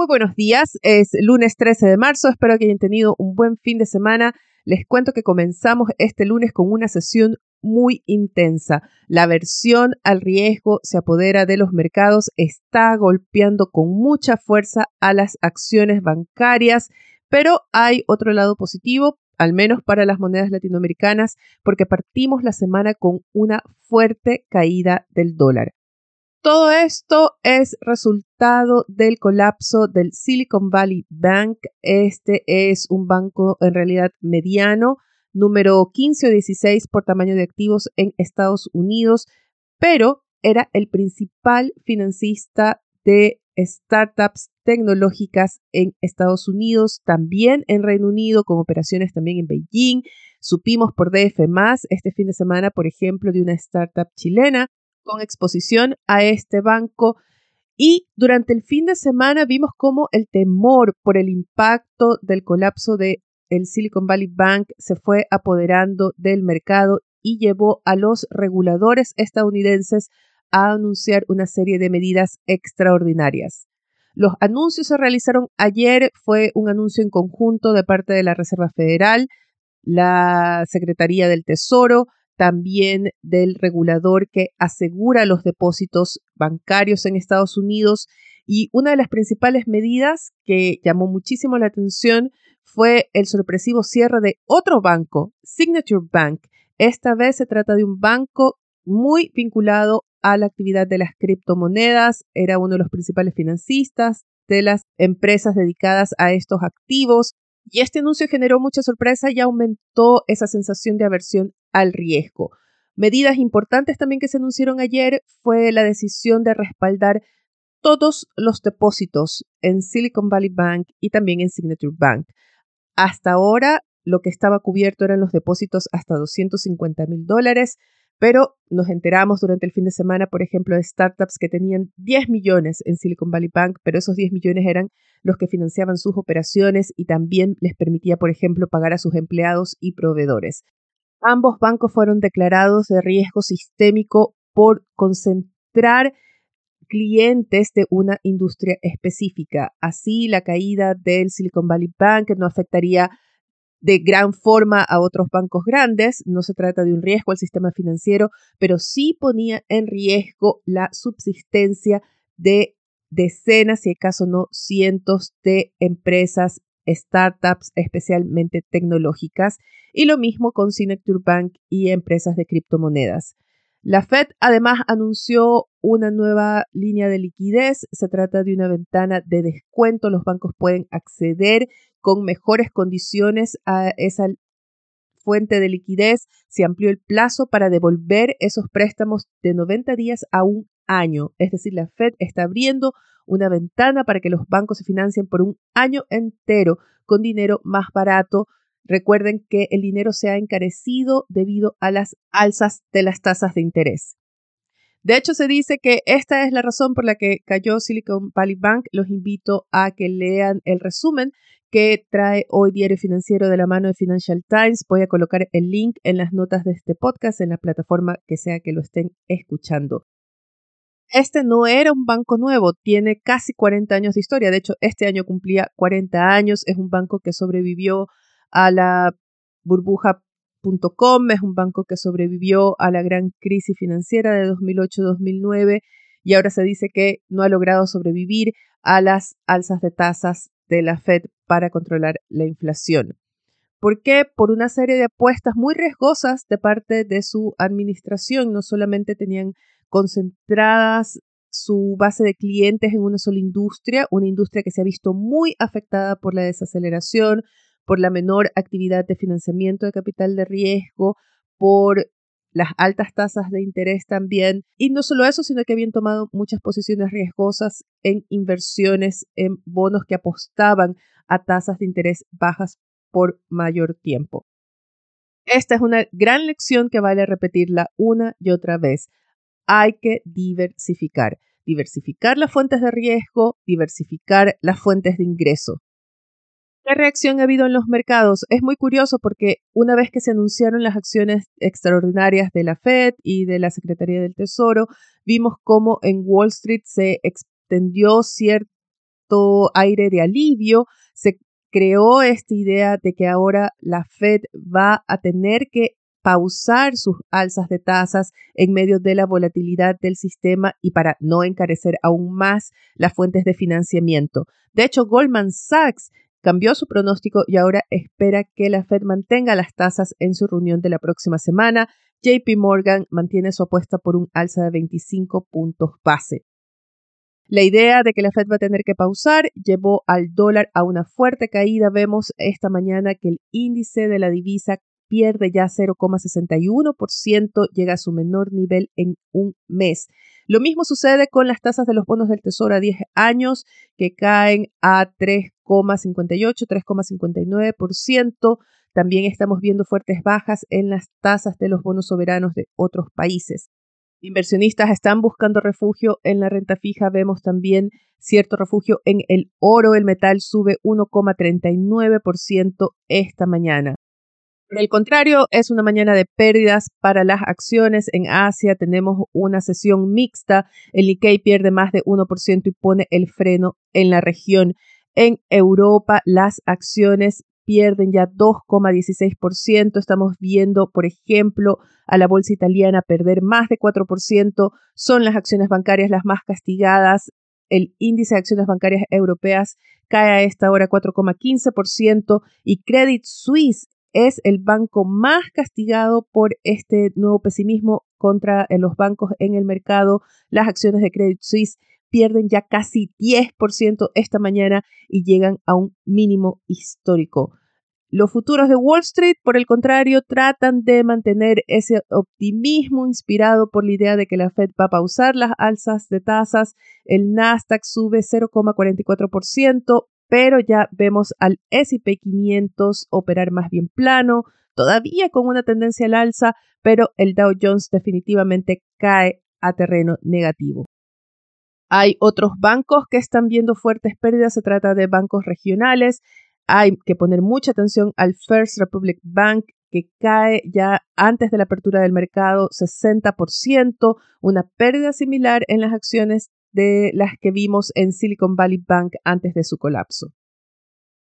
Muy buenos días, es lunes 13 de marzo, espero que hayan tenido un buen fin de semana. Les cuento que comenzamos este lunes con una sesión muy intensa. La aversión al riesgo se apodera de los mercados, está golpeando con mucha fuerza a las acciones bancarias, pero hay otro lado positivo, al menos para las monedas latinoamericanas, porque partimos la semana con una fuerte caída del dólar. Todo esto es resultado del colapso del Silicon Valley Bank. Este es un banco en realidad mediano, número 15 o 16 por tamaño de activos en Estados Unidos, pero era el principal financista de startups tecnológicas en Estados Unidos, también en Reino Unido, con operaciones también en Beijing. Supimos por DF este fin de semana, por ejemplo, de una startup chilena con exposición a este banco. Y durante el fin de semana vimos cómo el temor por el impacto del colapso de el Silicon Valley Bank se fue apoderando del mercado y llevó a los reguladores estadounidenses a anunciar una serie de medidas extraordinarias. Los anuncios se realizaron ayer, fue un anuncio en conjunto de parte de la Reserva Federal, la Secretaría del Tesoro, también del regulador que asegura los depósitos bancarios en Estados Unidos. Y una de las principales medidas que llamó muchísimo la atención fue el sorpresivo cierre de otro banco, Signature Bank. Esta vez se trata de un banco muy vinculado a la actividad de las criptomonedas, era uno de los principales financistas de las empresas dedicadas a estos activos. Y este anuncio generó mucha sorpresa y aumentó esa sensación de aversión al riesgo. Medidas importantes también que se anunciaron ayer fue la decisión de respaldar todos los depósitos en Silicon Valley Bank y también en Signature Bank. Hasta ahora lo que estaba cubierto eran los depósitos hasta 250 mil dólares, pero nos enteramos durante el fin de semana, por ejemplo, de startups que tenían 10 millones en Silicon Valley Bank, pero esos 10 millones eran los que financiaban sus operaciones y también les permitía, por ejemplo, pagar a sus empleados y proveedores. Ambos bancos fueron declarados de riesgo sistémico por concentrar clientes de una industria específica. Así, la caída del Silicon Valley Bank no afectaría de gran forma a otros bancos grandes. No se trata de un riesgo al sistema financiero, pero sí ponía en riesgo la subsistencia de decenas, si acaso no cientos de empresas startups, especialmente tecnológicas, y lo mismo con Signature Bank y empresas de criptomonedas. La Fed además anunció una nueva línea de liquidez. Se trata de una ventana de descuento. Los bancos pueden acceder con mejores condiciones a esa fuente de liquidez. Se amplió el plazo para devolver esos préstamos de 90 días a un año. Es decir, la Fed está abriendo una ventana para que los bancos se financien por un año entero con dinero más barato. Recuerden que el dinero se ha encarecido debido a las alzas de las tasas de interés. De hecho, se dice que esta es la razón por la que cayó Silicon Valley Bank. Los invito a que lean el resumen que trae hoy Diario Financiero de la mano de Financial Times. Voy a colocar el link en las notas de este podcast en la plataforma que sea que lo estén escuchando. Este no era un banco nuevo, tiene casi 40 años de historia. De hecho, este año cumplía 40 años. Es un banco que sobrevivió a la burbuja.com, es un banco que sobrevivió a la gran crisis financiera de 2008-2009 y ahora se dice que no ha logrado sobrevivir a las alzas de tasas de la Fed para controlar la inflación. ¿Por qué? Por una serie de apuestas muy riesgosas de parte de su administración. No solamente tenían concentradas su base de clientes en una sola industria, una industria que se ha visto muy afectada por la desaceleración, por la menor actividad de financiamiento de capital de riesgo, por las altas tasas de interés también. Y no solo eso, sino que habían tomado muchas posiciones riesgosas en inversiones en bonos que apostaban a tasas de interés bajas por mayor tiempo. Esta es una gran lección que vale repetirla una y otra vez. Hay que diversificar. Diversificar las fuentes de riesgo, diversificar las fuentes de ingreso. ¿Qué reacción ha habido en los mercados? Es muy curioso porque una vez que se anunciaron las acciones extraordinarias de la Fed y de la Secretaría del Tesoro, vimos cómo en Wall Street se extendió cierto aire de alivio, se creó esta idea de que ahora la Fed va a tener que pausar sus alzas de tasas en medio de la volatilidad del sistema y para no encarecer aún más las fuentes de financiamiento. De hecho, Goldman Sachs cambió su pronóstico y ahora espera que la Fed mantenga las tasas en su reunión de la próxima semana. JP Morgan mantiene su apuesta por un alza de 25 puntos base. La idea de que la Fed va a tener que pausar llevó al dólar a una fuerte caída. Vemos esta mañana que el índice de la divisa pierde ya 0,61%, llega a su menor nivel en un mes. Lo mismo sucede con las tasas de los bonos del Tesoro a 10 años, que caen a 3,58, 3,59%. También estamos viendo fuertes bajas en las tasas de los bonos soberanos de otros países. Inversionistas están buscando refugio en la renta fija. Vemos también cierto refugio en el oro. El metal sube 1,39% esta mañana. Por el contrario, es una mañana de pérdidas para las acciones. En Asia tenemos una sesión mixta. El Nikkei pierde más de 1% y pone el freno en la región. En Europa, las acciones pierden ya 2,16%. Estamos viendo, por ejemplo, a la bolsa italiana perder más de 4%. Son las acciones bancarias las más castigadas. El índice de acciones bancarias europeas cae a esta hora 4,15% y Credit Suisse es el banco más castigado por este nuevo pesimismo contra eh, los bancos en el mercado. Las acciones de Credit Suisse pierden ya casi 10% esta mañana y llegan a un mínimo histórico. Los futuros de Wall Street, por el contrario, tratan de mantener ese optimismo inspirado por la idea de que la Fed va a pausar las alzas de tasas. El Nasdaq sube 0,44%, pero ya vemos al SP 500 operar más bien plano, todavía con una tendencia al alza, pero el Dow Jones definitivamente cae a terreno negativo. Hay otros bancos que están viendo fuertes pérdidas, se trata de bancos regionales. Hay que poner mucha atención al First Republic Bank, que cae ya antes de la apertura del mercado 60%, una pérdida similar en las acciones de las que vimos en Silicon Valley Bank antes de su colapso.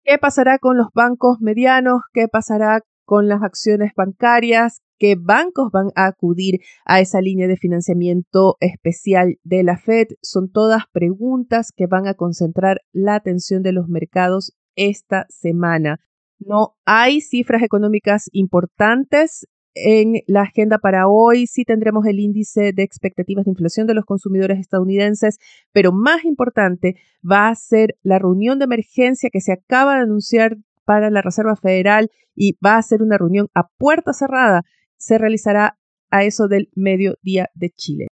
¿Qué pasará con los bancos medianos? ¿Qué pasará con las acciones bancarias? ¿Qué bancos van a acudir a esa línea de financiamiento especial de la Fed? Son todas preguntas que van a concentrar la atención de los mercados esta semana. No hay cifras económicas importantes en la agenda para hoy. Sí tendremos el índice de expectativas de inflación de los consumidores estadounidenses, pero más importante va a ser la reunión de emergencia que se acaba de anunciar para la Reserva Federal y va a ser una reunión a puerta cerrada. Se realizará a eso del mediodía de Chile.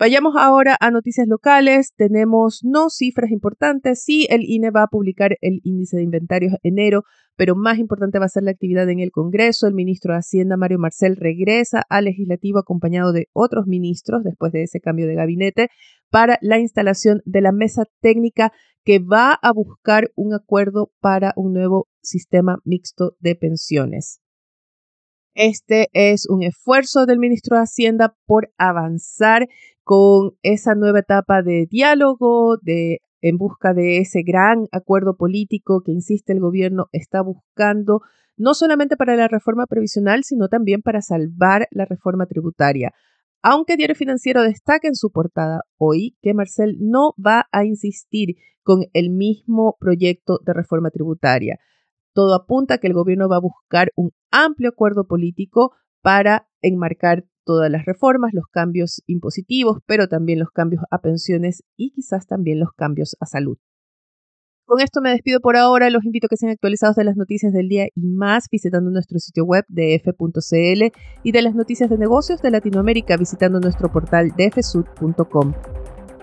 Vayamos ahora a noticias locales. Tenemos no cifras importantes. Sí, el INE va a publicar el índice de inventarios enero, pero más importante va a ser la actividad en el Congreso. El ministro de Hacienda, Mario Marcel, regresa al legislativo acompañado de otros ministros después de ese cambio de gabinete para la instalación de la mesa técnica que va a buscar un acuerdo para un nuevo sistema mixto de pensiones. Este es un esfuerzo del ministro de Hacienda por avanzar con esa nueva etapa de diálogo, de en busca de ese gran acuerdo político que, insiste, el gobierno está buscando, no solamente para la reforma previsional, sino también para salvar la reforma tributaria. Aunque Diario Financiero destaca en su portada hoy que Marcel no va a insistir con el mismo proyecto de reforma tributaria. Todo apunta a que el gobierno va a buscar un amplio acuerdo político para enmarcar todas las reformas, los cambios impositivos, pero también los cambios a pensiones y quizás también los cambios a salud. Con esto me despido por ahora. Los invito a que sean actualizados de las noticias del día y más visitando nuestro sitio web df.cl y de las noticias de negocios de Latinoamérica visitando nuestro portal dfsud.com.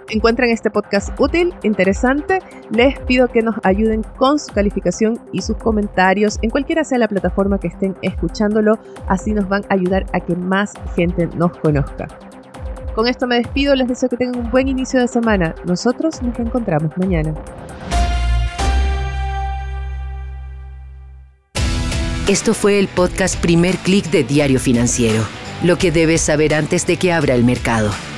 Encuentran este podcast útil, interesante. Les pido que nos ayuden con su calificación y sus comentarios en cualquiera sea la plataforma que estén escuchándolo. Así nos van a ayudar a que más gente nos conozca. Con esto me despido, les deseo que tengan un buen inicio de semana. Nosotros nos reencontramos mañana. Esto fue el podcast Primer Click de Diario Financiero. Lo que debes saber antes de que abra el mercado.